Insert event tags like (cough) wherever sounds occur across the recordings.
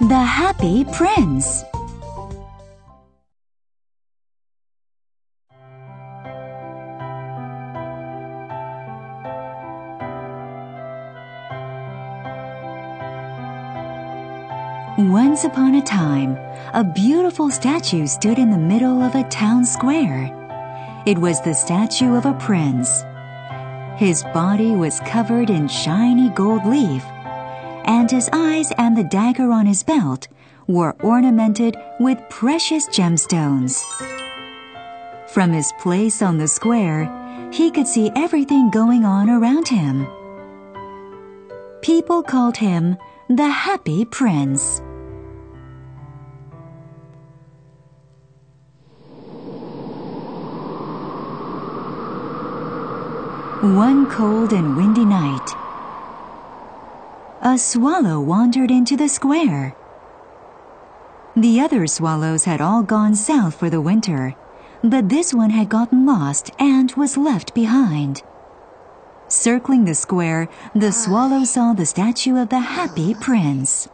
The Happy Prince Once upon a time, a beautiful statue stood in the middle of a town square. It was the statue of a prince. His body was covered in shiny gold leaf, and his eyes and the dagger on his belt were ornamented with precious gemstones. From his place on the square, he could see everything going on around him. People called him the Happy Prince. One cold and windy night, a swallow wandered into the square. The other swallows had all gone south for the winter, but this one had gotten lost and was left behind. Circling the square, the swallow saw the statue of the happy prince.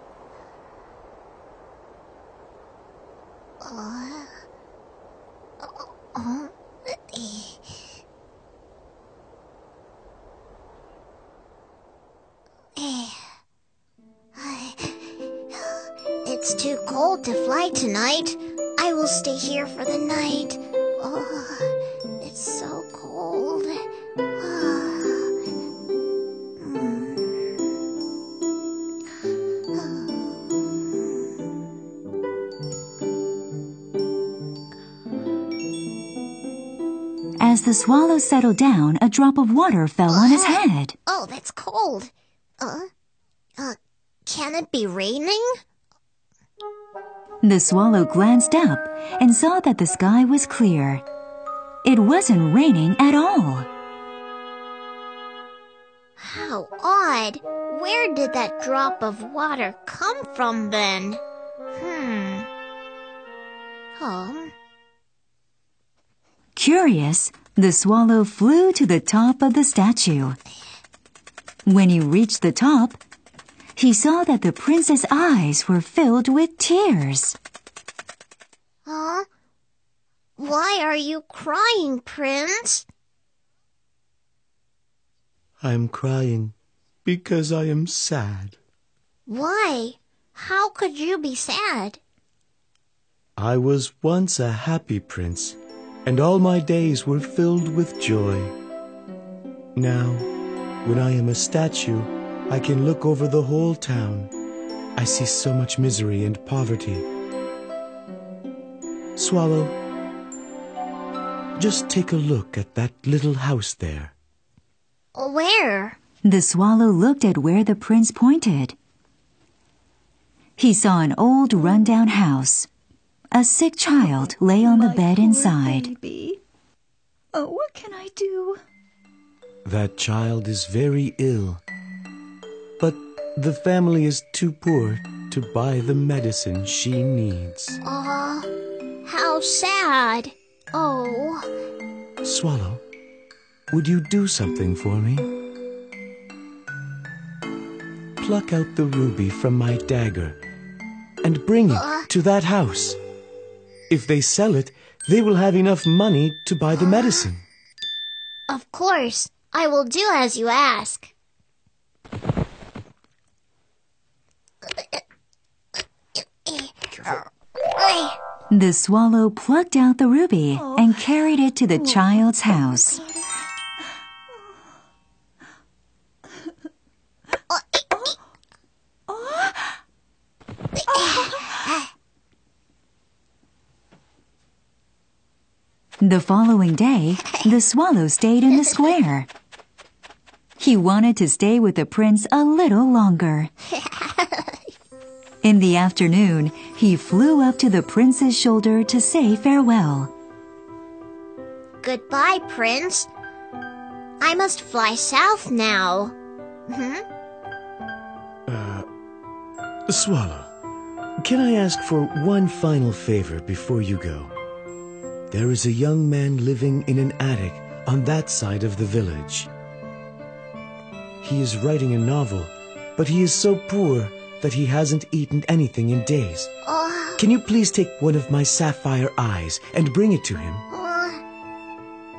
It's too cold to fly tonight. I will stay here for the night. Oh, it's so cold. As the swallow settled down, a drop of water fell on his head. Oh, that's cold. Uh, uh, can it be raining? The swallow glanced up and saw that the sky was clear. It wasn't raining at all. How odd. Where did that drop of water come from then? Hmm. Oh. Curious, the swallow flew to the top of the statue. When he reached the top, he saw that the prince's eyes were filled with tears. Huh? Why are you crying, Prince? I'm crying because I am sad. Why? How could you be sad? I was once a happy prince, and all my days were filled with joy. Now, when I am a statue, I can look over the whole town. I see so much misery and poverty. Swallow, just take a look at that little house there. Where? The swallow looked at where the prince pointed. He saw an old rundown house. A sick child lay on the My bed inside. Baby. Oh, what can I do? That child is very ill. The family is too poor to buy the medicine she needs. Aw, how sad. Oh, Swallow, would you do something for me? Pluck out the ruby from my dagger and bring it to that house. If they sell it, they will have enough money to buy the medicine. of course. I will do as you ask. The swallow plucked out the ruby and carried it to the child's house. The following day, the swallow stayed in the square. He wanted to stay with the prince a little longer. (laughs) In the afternoon, he flew up to the prince's shoulder to say farewell. Goodbye, Prince. I must fly south now. Hmm? Swallow, can I ask for one final favor before you go? There is a young man living in an attic on that side of the village. He is writing a novel, but he is so poor that he hasn't eaten anything in days. Can you please take one of my sapphire eyes and bring it to him? uh,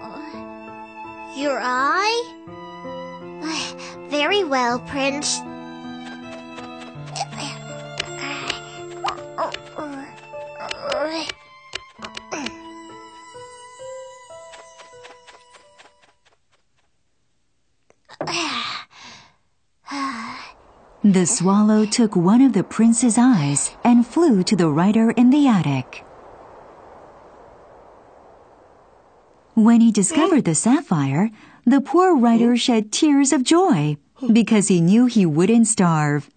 uh, your eye? Very well, Prince. The swallow took one of the prince's eyes and flew to the writer in the attic. When he discovered the sapphire, the poor writer shed tears of joy because he knew he wouldn't starve.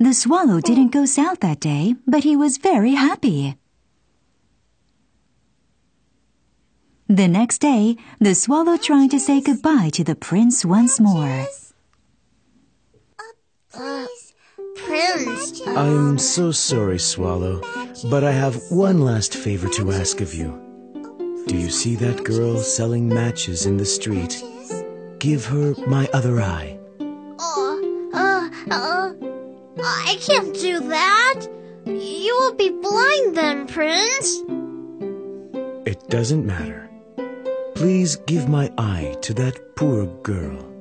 The swallow didn't go south that day, but he was very happy. The next day, the swallow tried to say goodbye to the prince once more. Prince, I'm so sorry, Swallow, but I have one last favor to ask of you. Do you see that girl selling matches in the street? Give her my other eye. oh, uh, uh, I can't do that. You will be blind then, Prince. It doesn't matter. Please give my eye to that poor girl.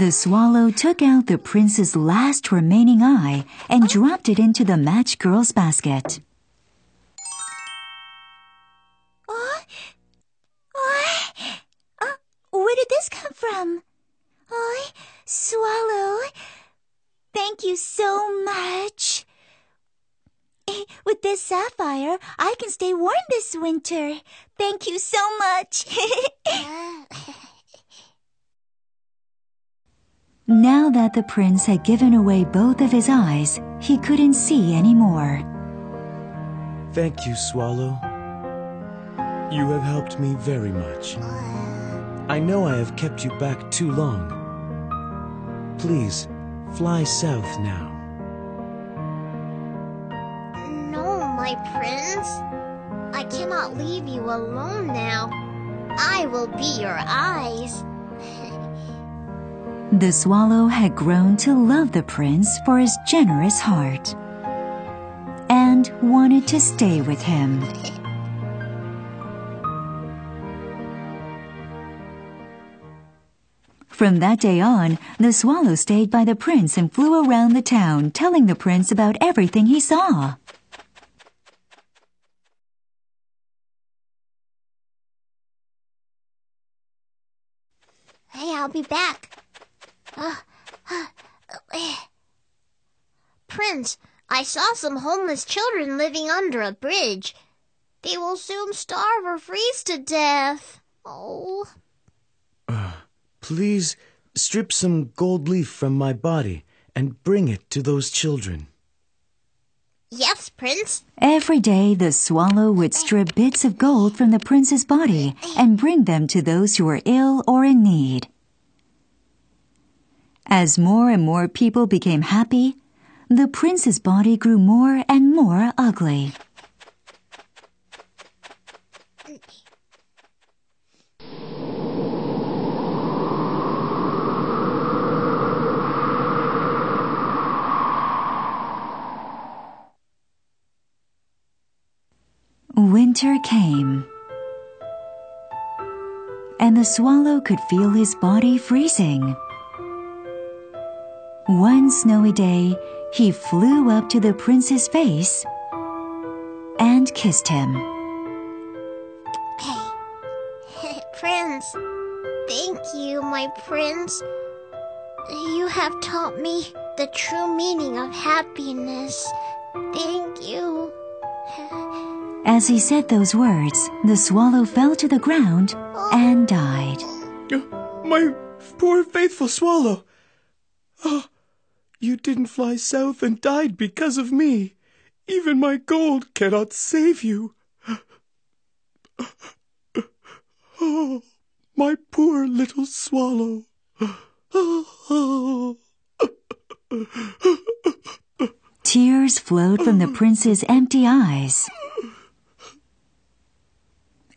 The swallow took out the prince's last remaining eye and dropped it into the match girl's basket. Oh, oh, oh, where did this come from? Oh, swallow. Thank you so much. Eh, With this sapphire, I can stay warm this winter. Thank you so much. (laughs) Now that the prince had given away both of his eyes, he couldn't see anymore. Thank you, Swallow. You have helped me very much. I know I have kept you back too long. Please, fly south now. No, my prince. I cannot leave you alone now. I will be your eyes. The swallow had grown to love the prince for his generous heart and wanted to stay with him. From that day on, the swallow stayed by the prince and flew around the town telling the prince about everything he saw. Hey, I'll be back. Uh, uh, uh, Prince, I saw some homeless children living under a bridge. They will soon starve or freeze to death. Oh. Please strip some gold leaf from my body and bring it to those children. Yes, Prince. Every day, the swallow would strip bits of gold from the prince's body and bring them to those who were ill or in need. As more and more people became happy, the prince's body grew more and more ugly. Winter came, and the swallow could feel his body freezing. One snowy day, he flew up to the prince's face and kissed him. Hey, Prince. Thank you, my prince. You have taught me the true meaning of happiness. Thank you. As he said those words, the swallow fell to the ground and died. (gasps) My poor faithful swallow. Oh, you didn't fly south and died because of me. Even my gold cannot save you. Oh, my poor little swallow. Tears flowed from the prince's empty eyes.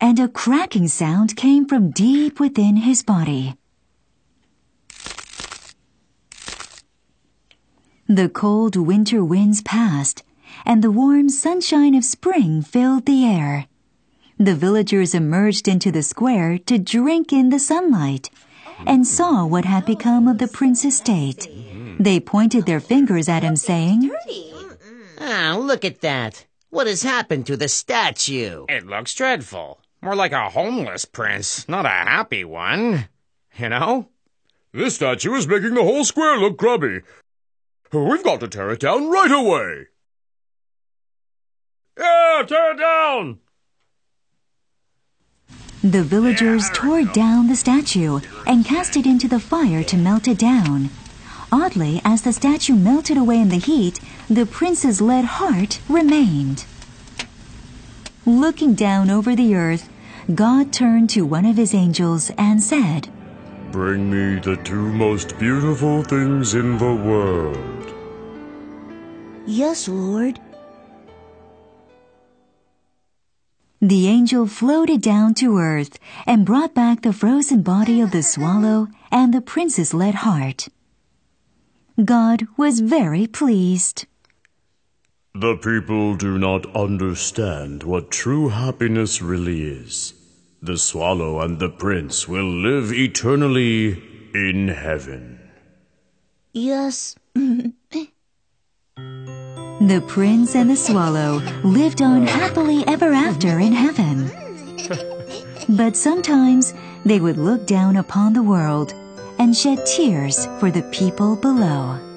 and a cracking sound came from deep within his body. The cold winter winds passed, and the warm sunshine of spring filled the air. The villagers emerged into the square to drink in the sunlight and saw what had become of the prince's estate. They pointed their fingers at him, saying, Ah, look at that. What has happened to the statue? It looks dreadful. More like a homeless prince, not a happy one. You know? This statue is making the whole square look grubby. We've got to tear it down right away. Yeah, tear it down! The villagers tore down the statue and cast it into the fire to melt it down. Oddly, as the statue melted away in the heat, the prince's lead heart remained. Looking down over the earth, God turned to one of his angels and said, Bring me the two most beautiful things in the world. Yes, Lord. The angel floated down to earth and brought back the frozen body of the swallow and the prince's lead heart. God was very pleased. The people do not understand what true happiness really is. The swallow and the prince will live eternally in heaven. Yes. The prince and the swallow lived on happily ever after in heaven. But sometimes they would look down upon the world and shed tears for the people below.